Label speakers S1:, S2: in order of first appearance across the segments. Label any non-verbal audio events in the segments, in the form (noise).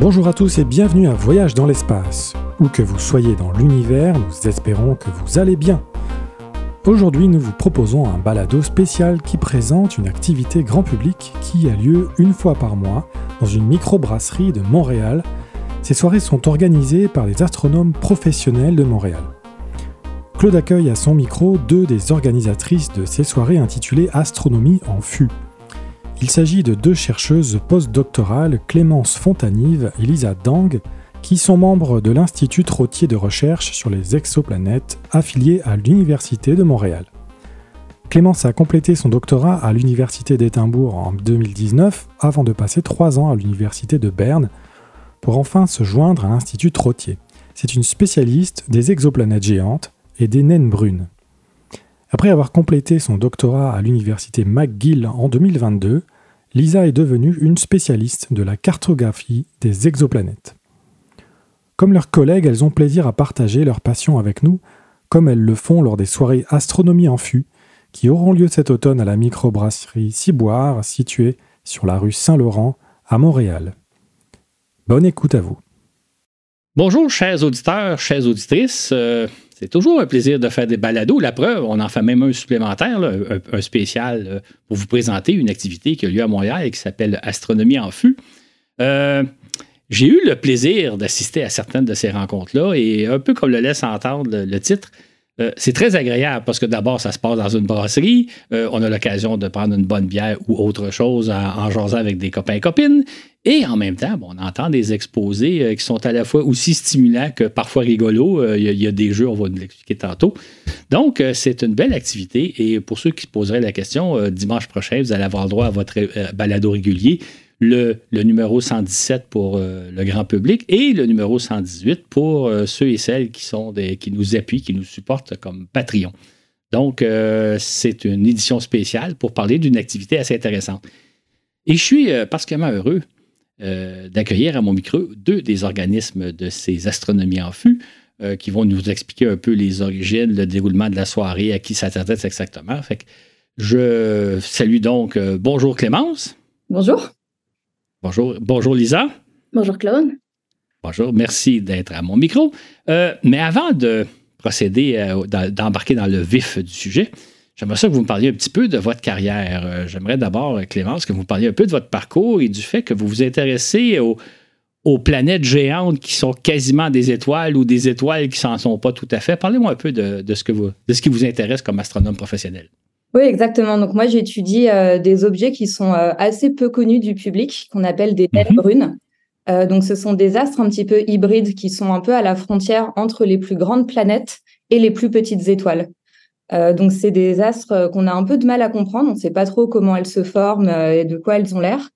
S1: Bonjour à tous et bienvenue à Voyage dans l'espace. Où que vous soyez dans l'univers, nous espérons que vous allez bien. Aujourd'hui, nous vous proposons un balado spécial qui présente une activité grand public qui a lieu une fois par mois dans une microbrasserie de Montréal. Ces soirées sont organisées par des astronomes professionnels de Montréal. Claude accueille à son micro deux des organisatrices de ces soirées intitulées Astronomie en fût. Il s'agit de deux chercheuses postdoctorales, Clémence Fontanive et Lisa Dang, qui sont membres de l'Institut Trottier de recherche sur les exoplanètes affilié à l'Université de Montréal. Clémence a complété son doctorat à l'Université d'Édimbourg en 2019 avant de passer trois ans à l'Université de Berne pour enfin se joindre à l'Institut Trottier. C'est une spécialiste des exoplanètes géantes et des naines brunes. Après avoir complété son doctorat à l'université McGill en 2022, Lisa est devenue une spécialiste de la cartographie des exoplanètes. Comme leurs collègues, elles ont plaisir à partager leur passion avec nous, comme elles le font lors des soirées Astronomie en fût, qui auront lieu cet automne à la microbrasserie Ciboire, située sur la rue Saint-Laurent à Montréal. Bonne écoute à vous.
S2: Bonjour, chers auditeurs, chères auditrices. Euh, c'est toujours un plaisir de faire des balados. La preuve, on en fait même un supplémentaire, un, spécial euh, pour vous présenter une activité qui a lieu à Montréal et qui s'appelle Astronomie en fût. Euh, j'ai eu le plaisir d'assister à certaines de ces rencontres-là et un peu comme le laisse entendre le titre, c'est très agréable parce que d'abord, ça se passe dans une brasserie. On a l'occasion de prendre une bonne bière ou autre chose en, jasant avec des copains et copines. Et en même temps, on entend des exposés euh, qui sont à la fois aussi stimulants que parfois rigolos. Il y, a des jeux, on va nous l'expliquer tantôt. Donc, c'est une belle activité. Et pour ceux qui se poseraient la question, dimanche prochain, vous allez avoir droit à votre balado régulier le, numéro 117 pour euh, le grand public et le numéro 118 pour euh, ceux et celles qui, sont des, qui nous appuient, qui nous supportent comme Patreon. Donc, euh, c'est une édition spéciale pour parler d'une activité assez intéressante. Et je suis particulièrement heureux d'accueillir à mon micro deux des organismes de ces astronomies en fût qui vont nous expliquer un peu les origines, le déroulement de la soirée, à qui ça s'adresse exactement. Fait que je salue donc, bonjour Clémence.
S3: Bonjour.
S2: Bonjour, bonjour Lisa.
S3: Bonjour Claude.
S2: Bonjour, merci d'être à mon micro. Euh, mais avant de procéder, euh, d'embarquer dans le vif du sujet, j'aimerais ça que vous me parliez un petit peu de votre carrière. Euh, j'aimerais d'abord, Clémence, que vous me parliez un peu de votre parcours et du fait que vous vous intéressez aux, planètes géantes qui sont quasiment des étoiles ou des étoiles qui s'en sont pas tout à fait. Parlez-moi un peu de, ce que vous, de ce qui vous intéresse comme astronome professionnel.
S3: Oui, exactement. Donc moi, j'étudie euh, des objets qui sont euh, assez peu connus du public, qu'on appelle des naines mhm. brunes. Euh, donc ce sont des astres un petit peu hybrides qui sont un peu à la frontière entre les plus grandes planètes et les plus petites étoiles. Donc c'est des astres qu'on a un peu de mal à comprendre. On ne sait pas trop comment elles se forment et de quoi elles ont l'air.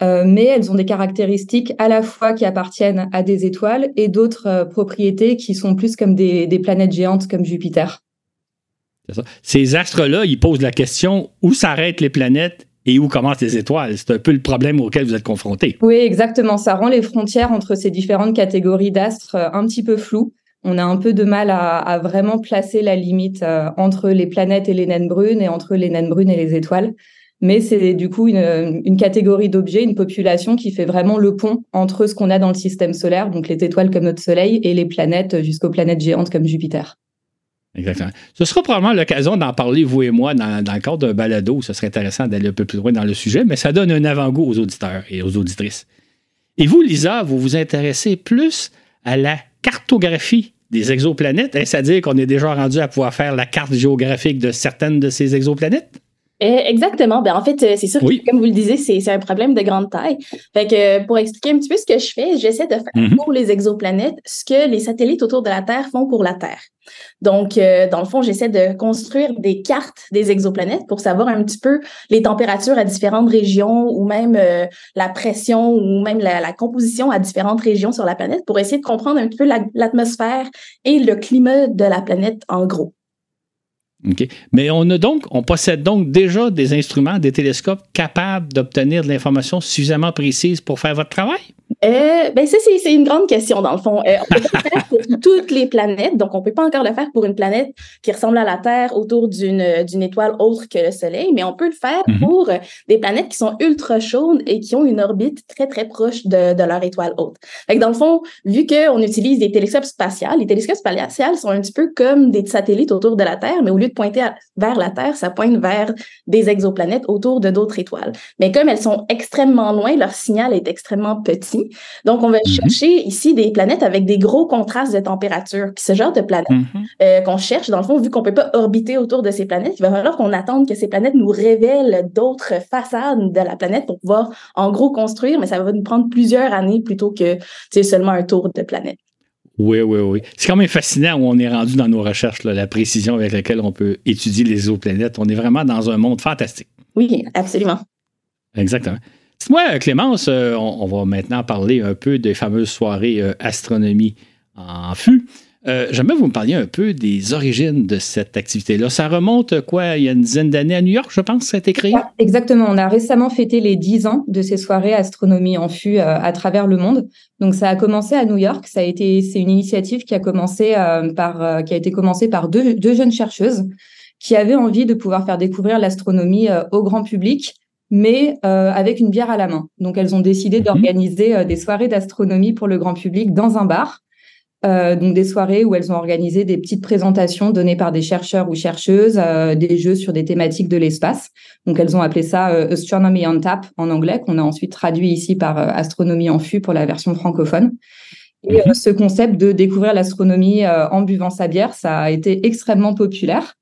S3: mais elles ont des caractéristiques à la fois qui appartiennent à des étoiles et d'autres propriétés qui sont plus comme des planètes géantes comme Jupiter.
S2: Ces astres-là, ils posent la question où s'arrêtent les planètes et où commencent les étoiles? C'est un peu le problème auquel vous êtes confronté.
S3: Oui, exactement. Ça rend les frontières entre ces différentes catégories d'astres euh, un petit peu floues. On a un peu de mal à, vraiment placer la limite euh, entre les planètes et les naines brunes et entre les naines brunes et les étoiles. Mais c'est du coup une, catégorie d'objets, une population qui fait vraiment le pont entre ce qu'on a dans le système solaire, donc les étoiles comme notre Soleil, et les planètes jusqu'aux planètes géantes comme Jupiter.
S2: Exactement. Ce sera probablement l'occasion d'en parler, vous et moi, dans, le cadre d'un balado. Ce serait intéressant d'aller un peu plus loin dans le sujet, mais ça donne un avant-goût aux auditeurs et aux auditrices. Et vous, Lisa, vous vous intéressez plus à la cartographie des exoplanètes, c'est-à-dire qu'on est déjà rendu à pouvoir faire la carte géographique de certaines de ces exoplanètes?
S4: Eh, exactement. Ben, en fait, euh, c'est sûr que, comme vous le disiez, c'est un problème de grande taille. Fait que pour expliquer un petit peu ce que je fais, j'essaie de faire mm-hmm. pour les exoplanètes ce que les satellites autour de la Terre font pour la Terre. Donc, euh, dans le fond, j'essaie de construire des cartes des exoplanètes pour savoir un petit peu les températures à différentes régions ou même euh, la pression ou même la, composition à différentes régions sur la planète pour essayer de comprendre un petit peu l'atmosphère et le climat de la planète en gros.
S2: Mais on a donc, on possède donc déjà des instruments, des télescopes capables d'obtenir de l'information suffisamment précise pour faire votre travail?
S4: Euh, ben ça, c'est une grande question, dans le fond. Euh, on peut le faire pour (laughs) toutes les planètes, donc on ne peut pas encore le faire pour une planète qui ressemble à la Terre autour d'une étoile autre que le Soleil, mais on peut le faire mm-hmm. pour des planètes qui sont ultra chaudes et qui ont une orbite très, très proche de, de leur étoile haute. Fait dans le fond, vu qu'on utilise des télescopes spatials, les télescopes spatials sont un petit peu comme des satellites autour de la Terre, mais au lieu de pointer vers la Terre, ça pointe vers des exoplanètes autour de d'autres étoiles. Mais comme elles sont extrêmement loin, leur signal est extrêmement petit. Donc, on va mhm. chercher ici des planètes avec des gros contrastes de température. Puis ce genre de planètes mhm. euh, qu'on cherche, dans le fond, vu qu'on peut pas orbiter autour de ces planètes, il va falloir qu'on attende que ces planètes nous révèlent d'autres façades de la planète pour pouvoir, en gros, construire, mais ça va nous prendre plusieurs années plutôt que seulement un tour de planète.
S2: Oui, oui, oui. C'est quand même fascinant où on est rendu dans nos recherches, la précision avec laquelle on peut étudier les exoplanètes. On est vraiment dans un monde fantastique.
S4: Oui, absolument.
S2: Exactement. Moi, Clémence, euh, on, va maintenant parler un peu des fameuses soirées euh, astronomie en fût. Euh, j'aimerais que vous me parliez un peu des origines de cette activité-là. Ça remonte, quoi, il y a une dizaine d'années à New York, je pense, ça a été créé?
S3: Exactement. On a récemment fêté les 10 ans de ces soirées astronomie en fût euh, à travers le monde. Donc, ça a commencé à New York. Ça a été, c'est une initiative qui a commencé euh, par, qui a été commencée par deux, deux, jeunes chercheuses qui avaient envie de pouvoir faire découvrir l'astronomie au grand public mais avec une bière à la main. Donc, elles ont décidé mhm. d'organiser des soirées d'astronomie pour le grand public dans un bar. Euh, donc des soirées où elles ont organisé des petites présentations données par des chercheurs ou chercheuses, euh, des jeux sur des thématiques de l'espace. Donc elles ont appelé ça euh, Astronomy on Tap en anglais, qu'on a ensuite traduit ici par Astronomie en fût pour la version francophone. Et mhm. ce concept de découvrir l'astronomie en buvant sa bière, ça a été extrêmement populaire.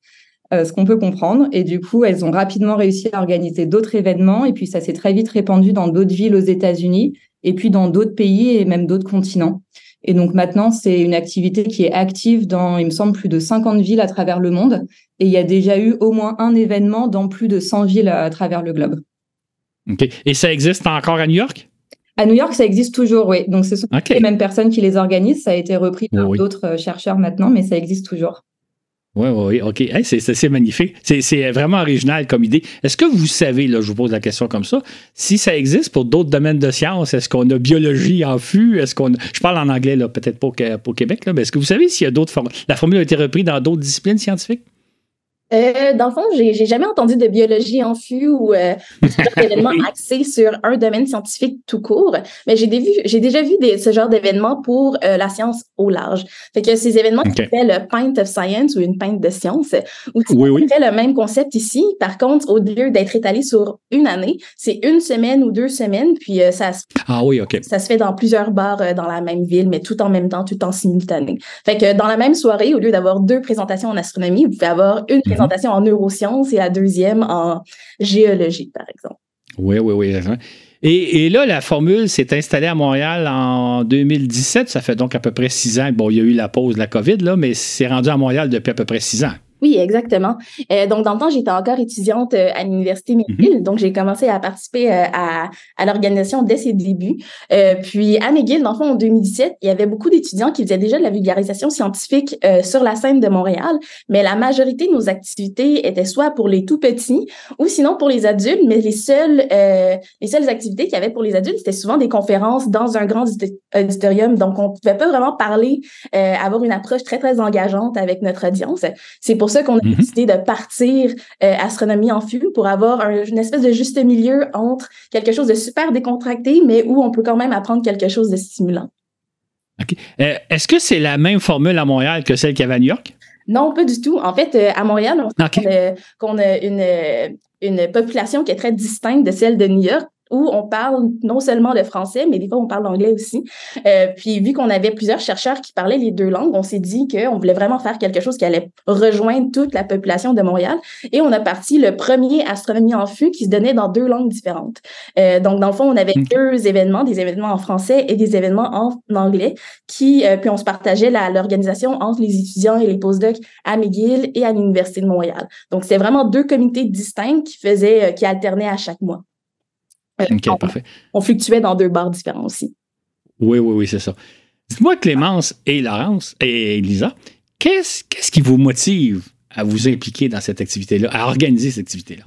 S3: ce qu'on peut comprendre. Et du coup, elles ont rapidement réussi à organiser d'autres événements. Et puis, ça s'est très vite répandu dans d'autres villes aux États-Unis et puis dans d'autres pays et même d'autres continents. Et donc maintenant, c'est une activité qui est active dans, il me semble, plus de 50 villes à travers le monde. Et il y a déjà eu au moins un événement dans plus de 100 villes à travers le globe.
S2: OK. Et ça existe encore à New York?
S3: À New York, ça existe toujours, oui. Donc, ce sont les mêmes personnes qui les organisent. Ça a été repris par d'autres euh, chercheurs maintenant, mais ça existe toujours.
S2: Oui, oui, OK. c'est magnifique. C'est vraiment original comme idée. Est-ce que vous savez, là, je vous pose la question comme ça, si ça existe pour d'autres domaines de sciences, est-ce qu'on a biologie en fût? Est-ce qu'on Je parle en anglais, là, peut-être pas au, Québec, là, mais est-ce que vous savez s'il y a d'autres formules? La formule a été reprise dans d'autres disciplines scientifiques?
S4: Euh, dans le fond, j'ai jamais entendu de biologie en fût ou euh, (laughs) d'événements axés sur un domaine scientifique tout court, mais j'ai déjà vu des, ce genre d'événements pour euh, la science au large. Fait que ces événements qui s'appellent le Pint of Science ou une pinte de science, où tu oui, le même concept ici. Par contre, au lieu d'être étalé sur une année, c'est une semaine ou deux semaines, puis euh, ça,
S2: ah oui,
S4: ça se fait dans plusieurs bars dans la même ville, mais tout en même temps, tout en simultané. Fait que dans la même soirée, au lieu d'avoir deux présentations en astronomie, vous pouvez avoir une mhm en neurosciences et la deuxième en géologie, par exemple.
S2: Oui, oui, oui. Et, et, là, la formule s'est installée à Montréal en 2017. Ça fait donc à peu près six ans. Bon, il y a eu la pause de la COVID, là, mais c'est rendu à Montréal depuis à peu près six ans.
S4: Oui, exactement. Euh, donc, dans le temps, j'étais encore étudiante euh, à l'Université mhm. McGill. Donc, j'ai commencé à participer euh, à, à l'organisation dès ses débuts. puis, à McGill, dans le fond, en 2017, il y avait beaucoup d'étudiants qui faisaient déjà de la vulgarisation scientifique sur la scène de Montréal. Mais la majorité de nos activités étaient soit pour les tout petits ou sinon pour les adultes. Mais les seules, les seules activités qu'il y avait pour les adultes, c'était souvent des conférences dans un grand auditorium. Donc, on ne pouvait pas vraiment parler, avoir une approche très, très engageante avec notre audience. C'est pour ça qu'on a mhm. décidé de partir euh, astronomie en fût pour avoir une espèce de juste milieu entre quelque chose de super décontracté, mais où on peut quand même apprendre quelque chose de stimulant.
S2: Euh, est-ce que c'est la même formule à Montréal que celle qu'il y avait à New York?
S4: Non, pas du tout. En fait, euh, à Montréal, on qu'on a une, une population qui est très distincte de celle de New York où on parle non seulement le français, mais des fois on parle anglais aussi. Euh, puis vu qu'on avait plusieurs chercheurs qui parlaient les deux langues, on s'est dit qu'on voulait vraiment faire quelque chose qui allait rejoindre toute la population de Montréal. Et on a parti le premier astronomie en fût qui se donnait dans deux langues différentes. Euh, donc dans le fond, on avait deux événements, des événements en français et des événements en anglais, qui euh, puis on se partageait l'organisation entre les étudiants et les postdocs à McGill et à l'université de Montréal. Donc c'est vraiment deux comités distincts qui faisaient, qui alternaient à chaque mois.
S2: Parfait.
S4: On fluctuait dans deux bars différents aussi.
S2: Oui, oui, oui, c'est ça. Dites-moi, Clémence et Laurence et Lisa, qu'est-ce, qu'est-ce qui vous motive à vous impliquer dans cette activité-là, à organiser cette activité-là?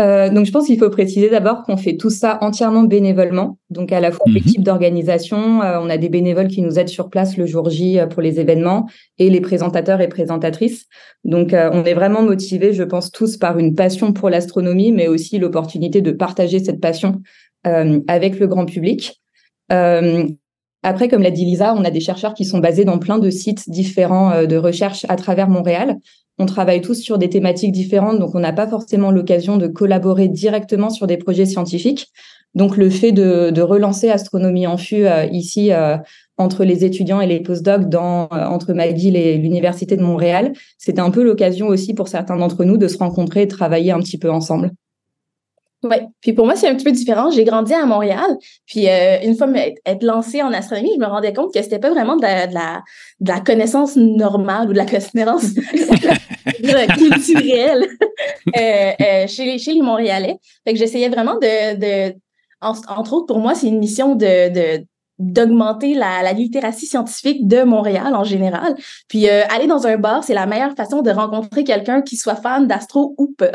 S3: Euh, donc, je pense qu'il faut préciser d'abord qu'on fait tout ça entièrement bénévolement. Donc, à la fois mhm. l'équipe d'organisation, euh, on a des bénévoles qui nous aident sur place le jour J euh, pour les événements et les présentateurs et présentatrices. Donc, on est vraiment motivés, je pense, tous par une passion pour l'astronomie, mais aussi l'opportunité de partager cette passion avec le grand public. après, comme l'a dit Lisa, on a des chercheurs qui sont basés dans plein de sites différents de recherche à travers Montréal on travaille tous sur des thématiques différentes, donc on n'a pas forcément l'occasion de collaborer directement sur des projets scientifiques. Donc le fait de, relancer Astronomie en fût euh, ici euh, entre les étudiants et les postdocs dans euh, entre McGill et l'université de Montréal, c'était un peu l'occasion aussi pour certains d'entre nous de se rencontrer et travailler un petit peu ensemble.
S4: Oui, puis pour moi, c'est un petit peu différent. J'ai grandi à Montréal, puis euh, une fois être lancée en astronomie, je me rendais compte que c'était pas vraiment de la, de la, connaissance normale ou de la connaissance (laughs) culturelle euh, euh, chez, les, chez les Montréalais. Fait que j'essayais vraiment de, de entre autres, pour moi, c'est une mission de, de d'augmenter la, la, littératie scientifique de Montréal en général. Puis aller dans un bar, c'est la meilleure façon de rencontrer quelqu'un qui soit fan d'astro ou pas.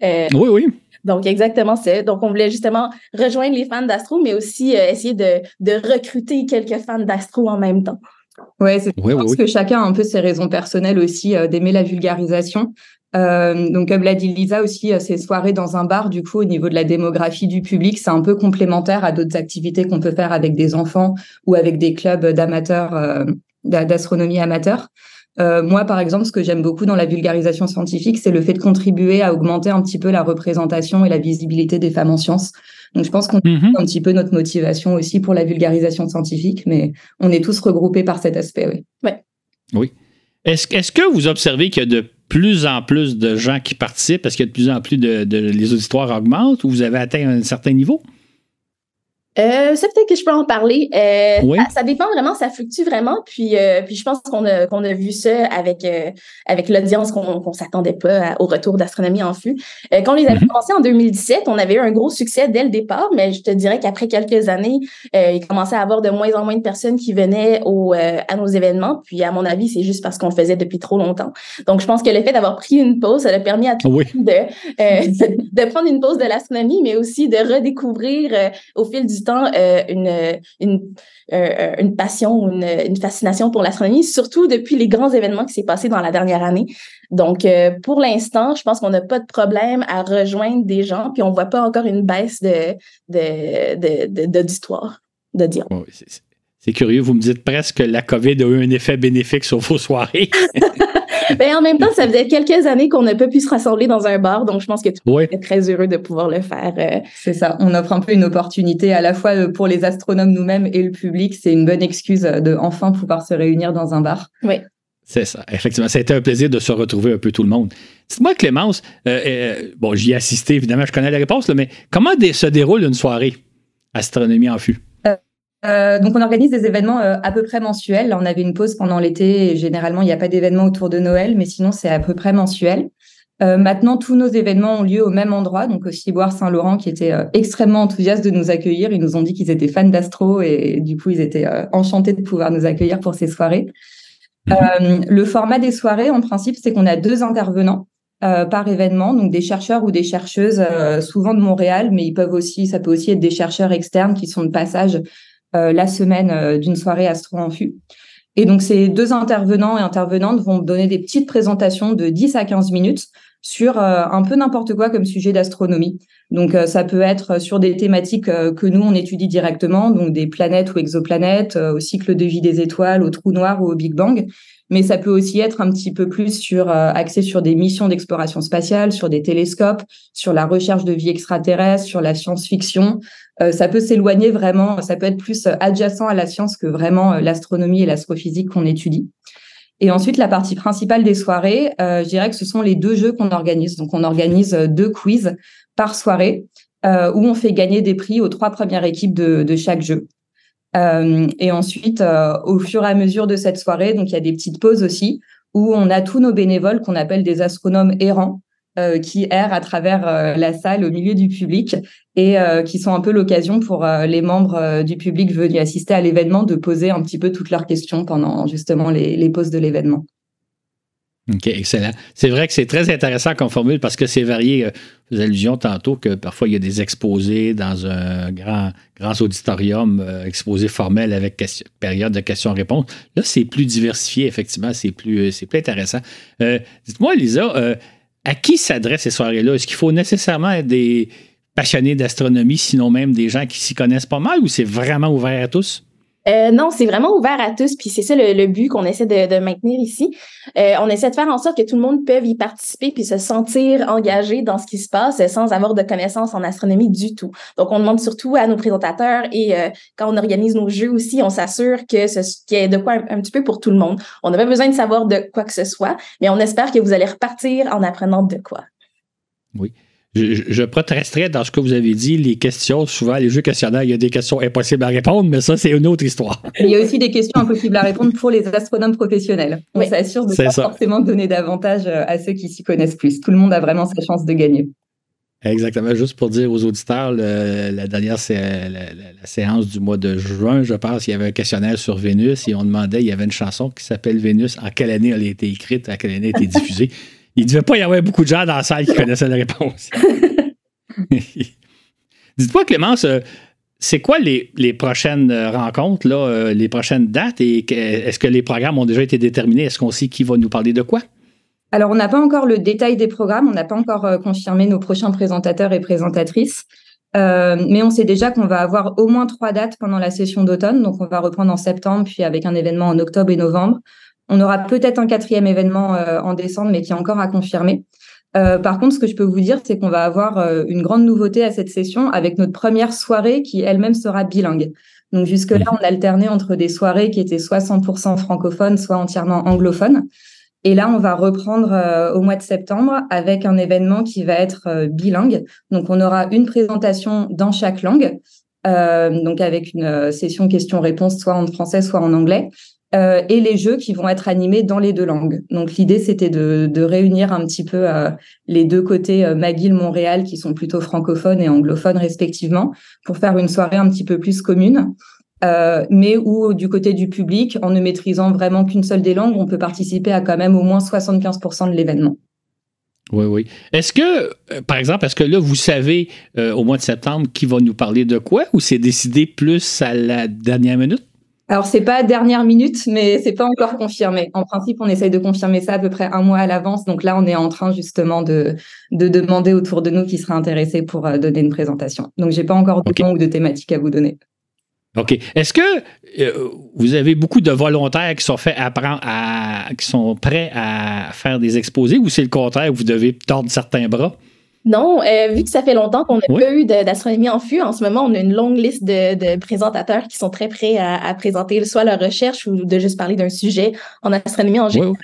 S2: oui, oui.
S4: Donc, exactement, c'est. Donc, on voulait justement rejoindre les fans d'Astro, mais aussi euh, essayer de, de, recruter quelques fans d'Astro en même temps.
S3: Ouais, c'est ouais, pense que chacun a un peu ses raisons personnelles aussi euh, d'aimer la vulgarisation. Euh, donc, comme l'a dit Lisa aussi, ces soirées dans un bar, du coup, au niveau de la démographie du public, c'est un peu complémentaire à d'autres activités qu'on peut faire avec des enfants ou avec des clubs d'amateurs, d'astronomie amateurs. Euh, moi, par exemple, ce que j'aime beaucoup dans la vulgarisation scientifique, c'est le fait de contribuer à augmenter un petit peu la représentation et la visibilité des femmes en sciences. Donc, je pense qu'on mm un petit peu notre motivation aussi pour la vulgarisation scientifique, mais on est tous regroupés par cet aspect, oui.
S4: Ouais.
S2: Oui. Est-ce est que vous observez qu'il y a de plus en plus de gens qui participent? Parce qu'il y a de plus en plus de, de les auditoires augmentent ou vous avez atteint un certain niveau?
S4: Euh, c'est peut-être que je peux en parler. Euh, ça, dépend vraiment, ça fluctue vraiment. Puis, euh, puis je pense qu'on a, qu'on a vu ça avec, euh, avec l'audience qu'on ne s'attendait pas au retour d'Astronomie en fût. Euh, quand on les avait mm-hmm. commencés en 2017, on avait eu un gros succès dès le départ, mais je te dirais qu'après quelques années, il commençait à avoir de moins en moins de personnes qui venaient au, à nos événements. Puis, à mon avis, c'est juste parce qu'on le faisait depuis trop longtemps. Donc, je pense que le fait d'avoir pris une pause, ça a permis à tout le monde de, (laughs) de prendre une pause de l'astronomie, mais aussi de redécouvrir au fil du temps euh, une, une, euh, une passion, une, une fascination pour l'astronomie, surtout depuis les grands événements qui s'est passé dans la dernière année. Donc, euh, pour l'instant, je pense qu'on n'a pas de problème à rejoindre des gens, puis on ne voit pas encore une baisse de, d'auditoire, de, de, dire.
S2: c'est curieux, vous me dites presque que la COVID a eu un effet bénéfique sur vos soirées. (laughs)
S4: ben, en même temps, ça faisait quelques années qu'on n'a pas pu se rassembler dans un bar, donc je pense que tu ouais. es très heureux de pouvoir le faire. Euh.
S3: C'est ça. On offre un peu une opportunité à la fois euh, pour les astronomes nous-mêmes et le public. C'est une bonne excuse de enfin pouvoir se réunir dans un bar.
S4: Oui.
S2: C'est ça, effectivement. Ça a été un plaisir de se retrouver un peu tout le monde. Dites-moi, Clémence, euh, bon, j'y ai assisté, évidemment, je connais la réponse, mais comment se déroule une soirée Astronomie en fût?
S3: Euh, donc, on organise des événements euh, à peu près mensuels. Là, on avait une pause pendant l'été et généralement, il n'y a pas d'événements autour de Noël, mais sinon, c'est à peu près mensuel. Euh, maintenant, tous nos événements ont lieu au même endroit, donc au Ciboire Saint-Laurent, qui était extrêmement enthousiaste de nous accueillir. Ils nous ont dit qu'ils étaient fans d'astro et, du coup, ils étaient enchantés de pouvoir nous accueillir pour ces soirées. Mhm. le format des soirées, en principe, c'est qu'on a deux intervenants. par événement, donc des chercheurs ou des chercheuses, souvent de Montréal, mais ils peuvent aussi, ça peut aussi être des chercheurs externes qui sont de passage euh, la semaine euh, d'une soirée Astro en fût. Et donc, ces deux intervenants et intervenantes vont donner des petites présentations de 10 à 15 minutes sur euh, un peu n'importe quoi comme sujet d'astronomie. Donc, ça peut être sur des thématiques que nous, on étudie directement, donc des planètes ou exoplanètes, au cycle de vie des étoiles, au trou noir ou au Big Bang mais ça peut aussi être un petit peu plus sur euh, axé sur des missions d'exploration spatiale, sur des télescopes, sur la recherche de vie extraterrestre, sur la science-fiction. Euh, ça peut s'éloigner vraiment, ça peut être plus euh, adjacent à la science que vraiment l'astronomie et l'astrophysique qu'on étudie. Et ensuite, la partie principale des soirées, je dirais que ce sont les deux jeux qu'on organise. Donc, on organise deux quiz par soirée où on fait gagner des prix aux trois premières équipes de, de chaque jeu. Euh, et ensuite, euh, au fur et à mesure de cette soirée, donc il y a des petites pauses aussi où on a tous nos bénévoles qu'on appelle des astronomes errants euh, qui errent à travers la salle au milieu du public et qui sont un peu l'occasion pour les membres du public venus assister à l'événement de poser un petit peu toutes leurs questions pendant justement les, les pauses de l'événement.
S2: OK, excellent. C'est vrai que c'est très intéressant comme formule parce que c'est varié. Vous euh, allusion tantôt que parfois il y a des exposés dans un grand, grand auditorium, euh, exposés formels avec période de questions-réponses. Là, c'est plus diversifié, effectivement, c'est plus, euh, plus intéressant. Dites-moi, Lisa, à qui s'adressent ces soirées-là? Est-ce qu'il faut nécessairement des passionnés d'astronomie, sinon même des gens qui s'y connaissent pas mal, ou c'est vraiment ouvert à tous?
S4: Euh, non, c'est vraiment ouvert à tous, puis c'est ça le, but qu'on essaie de, maintenir ici. Euh, on essaie de faire en sorte que tout le monde peut y participer puis se sentir engagé dans ce qui se passe sans avoir de connaissances en astronomie du tout. Donc, on demande surtout à nos présentateurs et euh, quand on organise nos jeux aussi, on s'assure que ce qu'il y ait de quoi un, petit peu pour tout le monde. On n'a pas besoin de savoir de quoi que ce soit, mais on espère que vous allez repartir en apprenant de quoi.
S2: Oui je, je protesterais dans ce que vous avez dit, les questions, souvent, les jeux questionnaires, il y a des questions impossibles à répondre, mais ça, c'est une autre histoire. (laughs)
S3: Il y a aussi des questions impossibles à répondre pour les astronomes professionnels. On s'assure de ne pas forcément donner davantage euh, à ceux qui s'y connaissent plus. Tout le monde a vraiment sa chance de gagner.
S2: Exactement. Juste pour dire aux auditeurs, la dernière la, séance du mois de juin, je pense, il y avait un questionnaire sur Vénus et on demandait, il y avait une chanson qui s'appelle Vénus, en quelle année elle a été écrite, à quelle année elle a été diffusée? (laughs) Il ne devait pas y avoir beaucoup de gens dans la salle qui connaissaient la réponse. (laughs) Dites-moi, Clémence, euh, c'est quoi les, prochaines euh, rencontres, là, euh, les prochaines dates et est-ce que les programmes ont déjà été déterminés? Est-ce qu'on sait qui va nous parler de quoi?
S3: Alors, on n'a pas encore le détail des programmes, on n'a pas encore confirmé nos prochains présentateurs et présentatrices, mais on sait déjà qu'on va avoir au moins trois dates pendant la session d'automne. Donc, on va reprendre en septembre, puis avec un événement en octobre et novembre. On aura peut-être un quatrième événement euh, en décembre, mais qui est encore à confirmer. Euh, par contre, ce que je peux vous dire, c'est qu'on va avoir euh, une grande nouveauté à cette session avec notre première soirée qui elle-même sera bilingue. Donc jusque-là, on alternait entre des soirées qui étaient soit 100% francophones, soit entièrement anglophones. Et là, on va reprendre au mois de septembre avec un événement qui va être bilingue. Donc, on aura une présentation dans chaque langue, donc avec une session questions-réponses soit en français, soit en anglais. Euh, et les jeux qui vont être animés dans les deux langues. Donc l'idée, c'était de, réunir un petit peu euh, les deux côtés euh, McGill, Montréal, qui sont plutôt francophones et anglophones respectivement, pour faire une soirée un petit peu plus commune. Euh, mais où du côté du public, en ne maîtrisant vraiment qu'une seule des langues, on peut participer à quand même au moins 75% de l'événement.
S2: Oui, oui. Est-ce que, par exemple, est-ce que là, vous savez au mois de septembre qui va nous parler de quoi ou c'est décidé plus à la dernière minute?
S3: Alors, c'est pas dernière minute, mais c'est pas encore confirmé. En principe, on essaye de confirmer ça à peu près un mois à l'avance. Donc là, on est en train justement de, de demander autour de nous qui seraient intéressés pour euh, donner une présentation. Donc, j'ai pas encore de nom ou de thématique à vous donner.
S2: OK. Est-ce que euh, vous avez beaucoup de volontaires qui sont faits apprendre à, qui sont prêts à faire des exposés ou c'est le contraire, vous devez tordre certains bras?
S4: Non, euh, vu que ça fait longtemps qu'on n'a pas eu d'astronomie en fût, en ce moment, on a une longue liste de, présentateurs qui sont très prêts à, présenter soit leur recherche ou de juste parler d'un sujet en astronomie en général.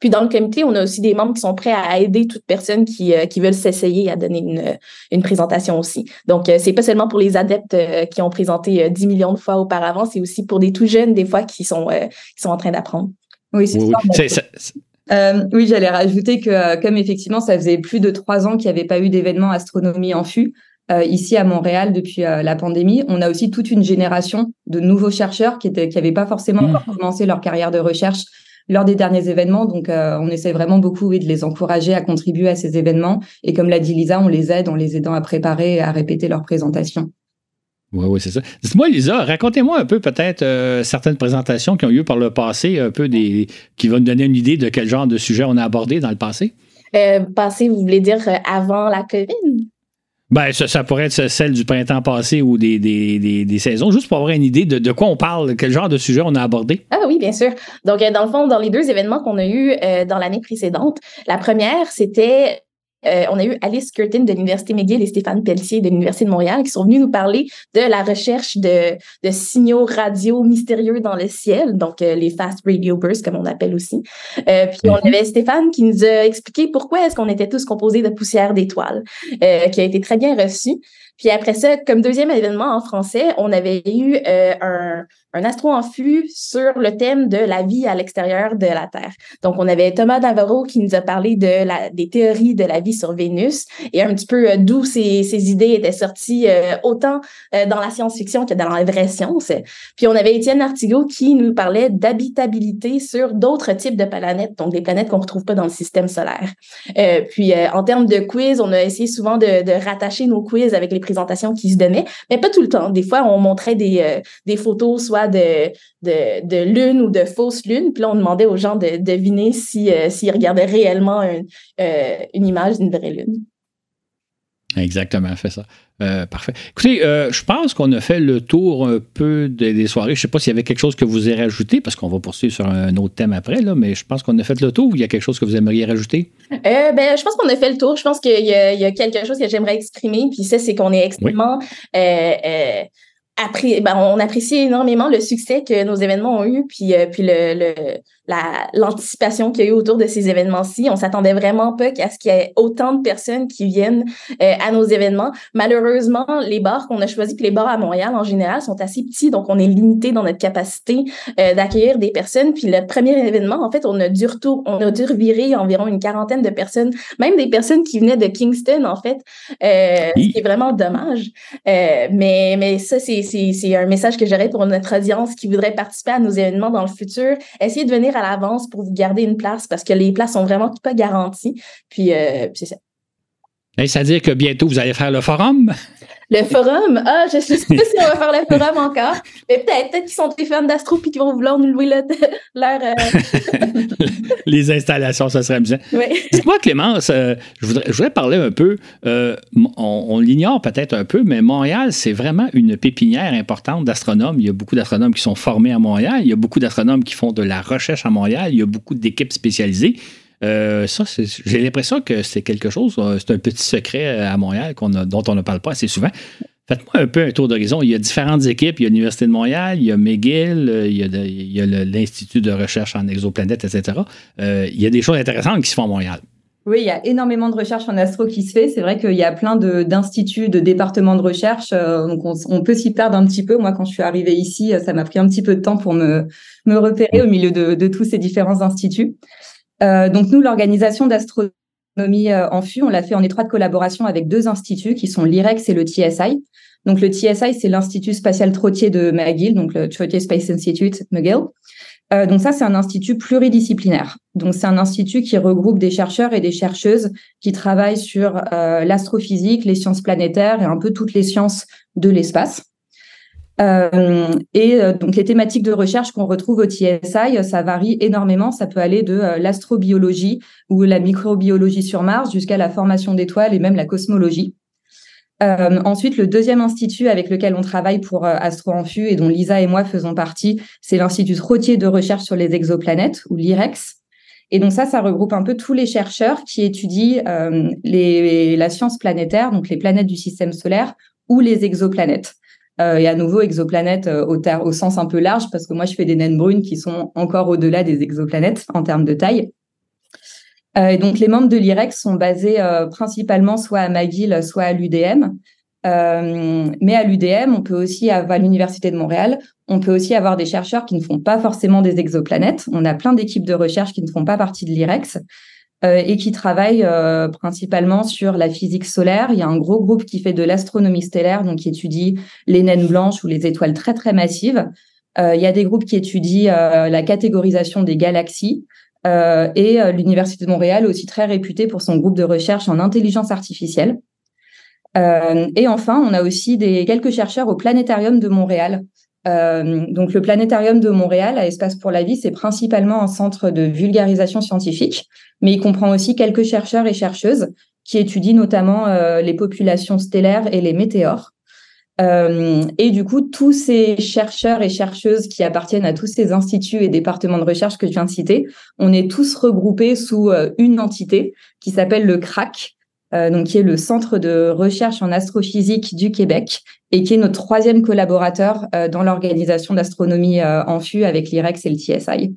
S4: Puis dans le comité, on a aussi des membres qui sont prêts à aider toute personne qui, euh, qui veulent s'essayer à donner une, une, présentation aussi. Donc, euh, c'est pas seulement pour les adeptes qui ont présenté 10 millions de fois auparavant, c'est aussi pour des tout jeunes, des fois, qui sont, qui sont en train d'apprendre.
S3: Oui, c'est ça. Euh, oui, j'allais rajouter que euh, comme effectivement, ça faisait plus de trois ans qu'il n'y avait pas eu d'événement astronomie en FU euh, ici à Montréal depuis la pandémie, on a aussi toute une génération de nouveaux chercheurs qui n'avaient qui pas forcément mmh. commencé leur carrière de recherche lors des derniers événements. Donc, on essaie vraiment beaucoup de les encourager à contribuer à ces événements. Et comme l'a dit Lisa, on les aide en les aidant à préparer et à répéter leurs présentations.
S2: Oui, oui, c'est ça. Dites-moi, Lisa, racontez-moi un peu peut-être euh, certaines présentations qui ont eu par le passé, un peu des qui vont nous donner une idée de quel genre de sujet on a abordé dans le passé.
S4: Euh, passé, vous voulez dire euh, avant la COVID?
S2: Ben, ça, pourrait être celle du printemps passé ou des, des, saisons, juste pour avoir une idée de, de, quoi on parle, quel genre de sujet on a abordé.
S4: Ah oui, bien sûr. Donc, dans le fond, dans les deux événements qu'on a eus dans l'année précédente, la première, c'était euh, on a eu Alice Curtin de l'Université McGill et Stéphane Pelletier de l'Université de Montréal qui sont venus nous parler de la recherche de, signaux radio mystérieux dans le ciel, donc euh, les fast radio bursts comme on appelle aussi. Euh, puis on mhm. avait Stéphane qui nous a expliqué pourquoi est-ce qu'on était tous composés de poussière d'étoiles, qui a été très bien reçu. Puis après ça, comme deuxième événement en français, on avait eu un, un astro en sur le thème de la vie à l'extérieur de la Terre. Donc, on avait Thomas Navarro qui nous a parlé de la, des théories de la vie sur Vénus et un petit peu d'où ces, ces, idées étaient sorties autant dans la science-fiction que dans la vraie science. Puis, on avait Étienne Artigot qui nous parlait d'habitabilité sur d'autres types de planètes, donc des planètes qu'on ne retrouve pas dans le système solaire. Euh, puis, euh, en termes de quiz, on a essayé souvent de, de, rattacher nos quiz avec les présentations qui se donnaient, mais pas tout le temps. Des fois, on montrait des, euh, des photos soit de, de, de lune ou de fausse lune, puis là, on demandait aux gens de deviner si, s'ils regardaient réellement une image d'une vraie lune.
S2: Exactement, fait ça. Euh, parfait. Écoutez, euh, je pense qu'on a fait le tour un peu des, soirées. Je ne sais pas s'il y avait quelque chose que vous aimeriez rajouter, parce qu'on va poursuivre sur un autre thème après, là, mais je pense qu'on a fait le tour ou il y a quelque chose que vous aimeriez rajouter?
S4: Euh, ben, je pense qu'on a fait le tour. Je pense qu'il y, y, a quelque chose que j'aimerais exprimer, puis ça, c'est qu'on est extrêmement ben, on apprécie énormément le succès que nos événements ont eu, puis, euh, puis le, l'anticipation qu'il y a eu autour de ces événements-ci. On s'attendait vraiment pas qu'à ce qu'il y ait autant de personnes qui viennent euh, à nos événements. Malheureusement, les bars qu'on a choisis, puis les bars à Montréal en général, sont assez petits, donc on est limité dans notre capacité euh, d'accueillir des personnes. Puis le premier événement, en fait, on a dû retour, on a dû revirer environ une quarantaine de personnes, même des personnes qui venaient de Kingston, en fait, ce qui est vraiment dommage. mais, mais ça, c'est c'est un message que j'aurais pour notre audience qui voudrait participer à nos événements dans le futur. Essayez de venir à l'avance pour vous garder une place parce que les places sont vraiment pas garanties. Puis, euh, c'est ça.
S2: C'est-à-dire que bientôt, vous allez faire le forum?
S4: Le forum? Ah, je ne sais pas si on va faire le forum encore. Mais peut-être, qu'ils sont des fans d'Astro et qu'ils vont vouloir nous louer (laughs) leur. Euh, (laughs)
S2: Les installations, ça serait bien.
S4: Oui.
S2: Dites-moi, Clémence, euh, je, voudrais, parler un peu. Euh, on, l'ignore peut-être un peu, mais Montréal, c'est vraiment une pépinière importante d'astronomes. Il y a beaucoup d'astronomes qui sont formés à Montréal. Il y a beaucoup d'astronomes qui font de la recherche à Montréal. Il y a beaucoup d'équipes spécialisées. Euh, ça, j'ai l'impression que c'est quelque chose, euh, c'est un petit secret à Montréal dont on ne parle pas assez souvent. Faites-moi un peu un tour d'horizon. Il y a différentes équipes. Il y a l'Université de Montréal, il y a McGill, euh, il y a, l'Institut de recherche en exoplanètes, etc. il y a des choses intéressantes qui se font à Montréal.
S3: Oui, il y a énormément de recherche en astro qui se fait. C'est vrai qu'il y a plein d'instituts, de, départements de recherche. donc, on, peut s'y perdre un petit peu. Moi, quand je suis arrivée ici, ça m'a pris un petit peu de temps pour me, me repérer au milieu de, de tous ces différents instituts. Euh, donc nous, l'organisation d'astronomie euh, en FU, on l'a fait en étroite collaboration avec deux instituts qui sont l'IREX et le TSI. Donc le TSI, c'est l'Institut spatial Trottier de McGill, donc le Trottier Space Institute McGill. Euh, donc ça, c'est un institut pluridisciplinaire. Donc c'est un institut qui regroupe des chercheurs et des chercheuses qui travaillent sur l'astrophysique, les sciences planétaires et un peu toutes les sciences de l'espace. Euh, et euh, donc les thématiques de recherche qu'on retrouve au TSI, ça varie énormément. Ça peut aller de euh, l'astrobiologie ou la microbiologie sur Mars jusqu'à la formation d'étoiles et même la cosmologie. ensuite, le deuxième institut avec lequel on travaille pour Astro et dont Lisa et moi faisons partie, c'est l'Institut Trottier de recherche sur les exoplanètes ou l'IREX. Et donc ça, ça regroupe un peu tous les chercheurs qui étudient la science planétaire, donc les planètes du système solaire ou les exoplanètes. Euh, et à nouveau, exoplanètes euh, au, sens un peu large, parce que moi, je fais des naines brunes qui sont encore au-delà des exoplanètes en termes de taille. Euh, et donc, les membres de l'IREX sont basés principalement soit à McGill, soit à l'UDM. mais à l'UDM, on peut aussi, à l'Université de Montréal, on peut aussi avoir des chercheurs qui ne font pas forcément des exoplanètes. On a plein d'équipes de recherche qui ne font pas partie de l'IREX. Euh, et qui travaille euh, principalement sur la physique solaire. Il y a un gros groupe qui fait de l'astronomie stellaire, donc qui étudie les naines blanches ou les étoiles très très massives. Euh, il y a des groupes qui étudient la catégorisation des galaxies. et l'Université de Montréal, aussi très réputée pour son groupe de recherche en intelligence artificielle. et enfin, on a aussi des, quelques chercheurs au Planétarium de Montréal euh, donc le planétarium de Montréal à Espace pour la vie, c'est principalement un centre de vulgarisation scientifique, mais il comprend aussi quelques chercheurs et chercheuses qui étudient notamment euh, les populations stellaires et les météores. Euh, et du coup, tous ces chercheurs et chercheuses qui appartiennent à tous ces instituts et départements de recherche que je viens de citer, on est tous regroupés sous une entité qui s'appelle le CRAC, euh, donc qui est le Centre de recherche en astrophysique du Québec et qui est notre troisième collaborateur euh, dans l'organisation d'astronomie euh, en FU avec l'IREX et le TSI.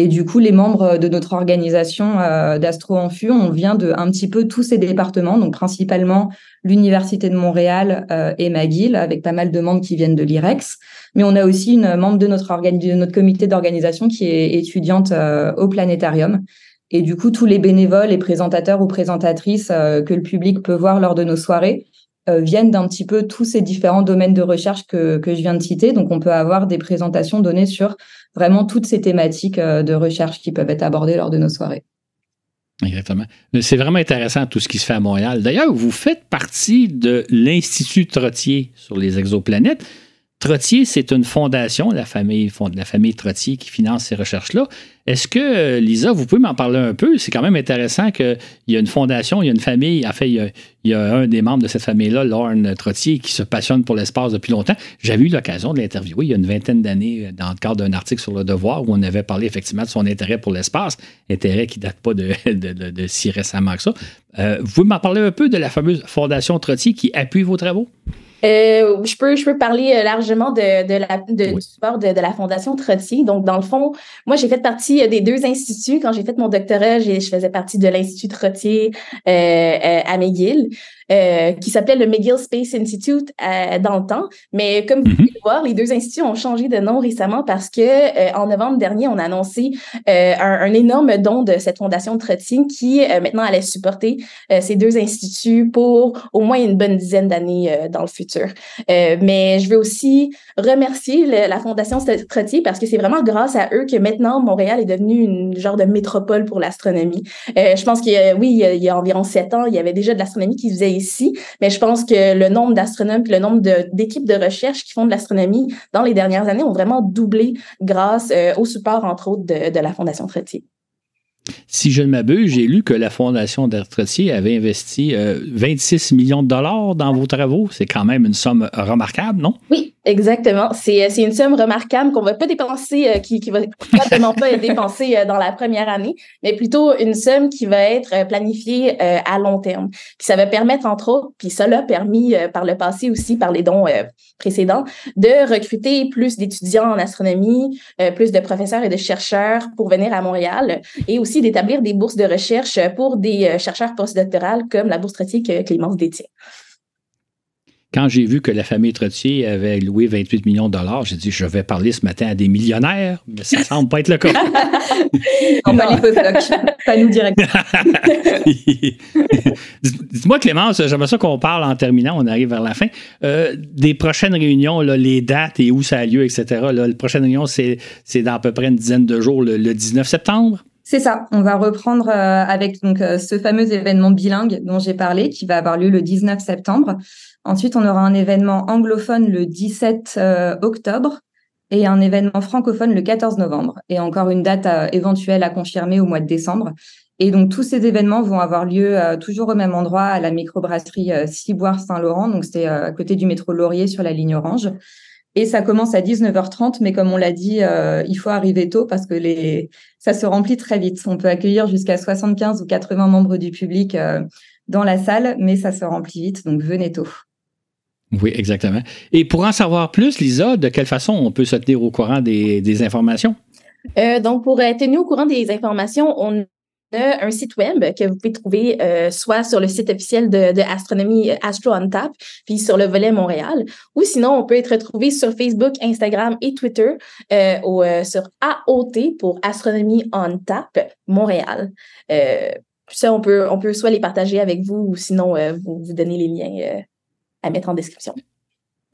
S3: Et du coup, les membres de notre organisation euh, d'Astro Enfu, on vient de un petit peu tous ces départements, donc principalement l'Université de Montréal euh, et McGill, avec pas mal de membres qui viennent de l'IREX. Mais on a aussi une membre de notre, de notre comité d'organisation qui est étudiante au planétarium. Et du coup, tous les bénévoles et présentateurs ou présentatrices que le public peut voir lors de nos soirées viennent d'un petit peu tous ces différents domaines de recherche que, que je viens de citer. Donc, on peut avoir des présentations données sur vraiment toutes ces thématiques euh, de recherche qui peuvent être abordées lors de nos soirées.
S2: Exactement. C'est vraiment intéressant tout ce qui se fait à Montréal. D'ailleurs, vous faites partie de l'Institut Trottier sur les exoplanètes. Trottier, c'est une fondation, la famille, Trottier qui finance ces recherches-là. Est-ce que, euh, Lisa, vous pouvez m'en parler un peu? C'est quand même intéressant qu'il y a une fondation, il y a une famille. En fait, il y a, un des membres de cette famille-là, Lorne Trottier, qui se passionne pour l'espace depuis longtemps. J'avais eu l'occasion de l'interviewer il y a une vingtaine d'années euh, dans le cadre d'un article sur Le Devoir où on avait parlé effectivement de son intérêt pour l'espace, intérêt qui date pas de, (laughs) si récemment que ça. Euh, vous pouvez m'en parler un peu de la fameuse fondation Trottier qui appuie vos travaux?
S4: Euh, je, peux, je peux parler euh, largement de, de la, de, du support de, de, la Fondation Trottier. Donc, dans le fond, moi, j'ai fait partie euh, des deux instituts. Quand j'ai fait mon doctorat, je faisais partie de l'Institut Trottier euh, à McGill. Euh, qui s'appelait le McGill Space Institute euh, dans le temps. Mais comme vous mm-hmm. pouvez les deux instituts ont changé de nom récemment parce que euh, en novembre dernier, on a annoncé un, un, énorme don de cette fondation de Trottier qui maintenant allait supporter ces deux instituts pour au moins une bonne dizaine d'années dans le futur. mais je veux aussi remercier la fondation Trottier parce que c'est vraiment grâce à eux que maintenant Montréal est devenu une genre de métropole pour l'astronomie. je pense qu'il oui, il y, a, environ sept ans, il y avait déjà de l'astronomie qui faisait ici, mais je pense que le nombre d'astronomes le nombre d'équipes de, recherche qui font de l'astronomie dans les dernières années ont vraiment doublé grâce euh, au support, entre autres, de, de la Fondation Trottier.
S2: Si je ne m'abuse, j'ai lu que la Fondation d'Artretier avait investi 26 euh, millions de dollars dans vos travaux. C'est quand même une somme remarquable, non?
S4: Oui, exactement. C'est, euh, une somme remarquable qu'on ne va pas dépenser, euh, qui ne va probablement pas être dépensée dans la première année, mais plutôt une somme qui va être planifiée à long terme. Puis ça va permettre, entre autres, puis ça l'a permis par le passé aussi, par les dons précédents, de recruter plus d'étudiants en astronomie, plus de professeurs et de chercheurs pour venir à Montréal et aussi d'établir des bourses de recherche pour des euh, chercheurs postdoctorales comme la bourse Trottier que Clémence détient.
S2: Quand j'ai vu que la famille Trottier avait loué 28 millions de dollars, j'ai dit je vais parler ce matin à des millionnaires, mais ça semble pas être le cas. (laughs)
S3: On va les pas nous directement. (laughs)
S2: Dites-moi, Clémence, j'aimerais ça qu'on parle en terminant, on arrive vers la fin. Euh, des prochaines réunions, là, les dates et où ça a lieu, etc. la prochaine réunion, c'est dans à peu près une dizaine de jours, le 19 septembre?
S3: C'est ça. On va reprendre euh, avec donc euh, ce fameux événement bilingue dont j'ai parlé, qui va avoir lieu le 19 septembre. Ensuite, on aura un événement anglophone le 17 euh, octobre et un événement francophone le 14 novembre. Et encore une date éventuelle à confirmer au mois de décembre. Et donc tous ces événements vont avoir lieu toujours au même endroit à la microbrasserie Ciboire Saint-Laurent. Donc c'est à côté du métro Laurier sur la ligne orange. Et ça commence à 19h30, mais comme on l'a dit, euh, il faut arriver tôt parce que les... ça se remplit très vite. On peut accueillir jusqu'à 75 ou 80 membres du public euh, dans la salle, mais ça se remplit vite, donc venez tôt.
S2: Oui, exactement. Et pour en savoir plus, Lisa, de quelle façon on peut se tenir au courant des, informations?
S4: Euh, donc, pour être tenu au courant des informations, on un site web que vous pouvez trouver euh, soit sur le site officiel de, de, Astronomie Astro on Tap, puis sur le volet Montréal, ou sinon on peut être retrouvé sur Facebook, Instagram et Twitter euh, euh, sur AOT pour Astronomie on Tap Montréal. ça, on peut, on peut soit les partager avec vous ou sinon vous, vous donner les liens à mettre en description.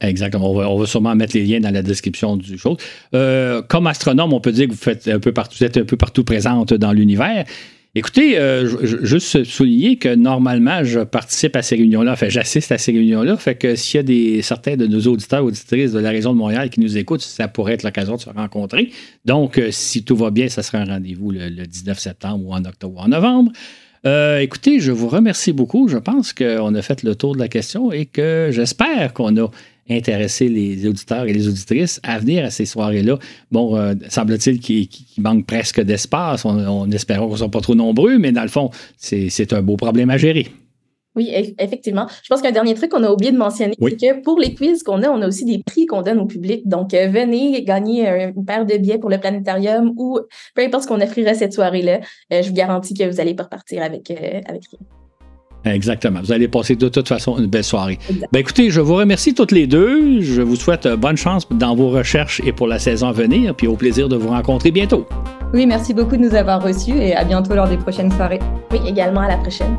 S2: Exactement. On va, sûrement mettre les liens dans la description du show. comme astronome, on peut dire que vous faites un peu partout, vous êtes un peu partout présente dans l'univers. Écoutez, euh, juste souligner que normalement, je participe à ces réunions-là, enfin, j'assiste à ces réunions-là, fait que s'il y a des, certains de nos auditeurs, auditrices de la région de Montréal qui nous écoutent, ça pourrait être l'occasion de se rencontrer. Donc, euh, si tout va bien, ça sera un rendez-vous le, 19 septembre ou en octobre ou en novembre. Euh, écoutez, je vous remercie beaucoup. Je pense qu'on a fait le tour de la question et que j'espère qu'on a intéresser les auditeurs et les auditrices à venir à ces soirées-là. Bon, euh, semble-t-il qu'il manque presque d'espace. On, on espère qu'on ne soit pas trop nombreux, mais dans le fond, c'est un beau problème à gérer.
S4: Oui, effectivement. Je pense qu'un dernier truc qu'on a oublié de mentionner, c'est que pour les quiz qu'on a, on a aussi des prix qu'on donne au public. Donc, euh, venez gagner une paire de billets pour le planétarium ou peu importe ce qu'on offrirait cette soirée-là. Euh, je vous garantis que vous allez pas repartir avec, avec rien.
S2: Exactement. Vous allez passer de toute façon une belle soirée. Ben écoutez, je vous remercie toutes les deux. Je vous souhaite bonne chance dans vos recherches et pour la saison à venir. Puis au plaisir de vous rencontrer bientôt.
S3: Oui, merci beaucoup de nous avoir reçus et à bientôt lors des prochaines soirées.
S4: Oui, également à la prochaine.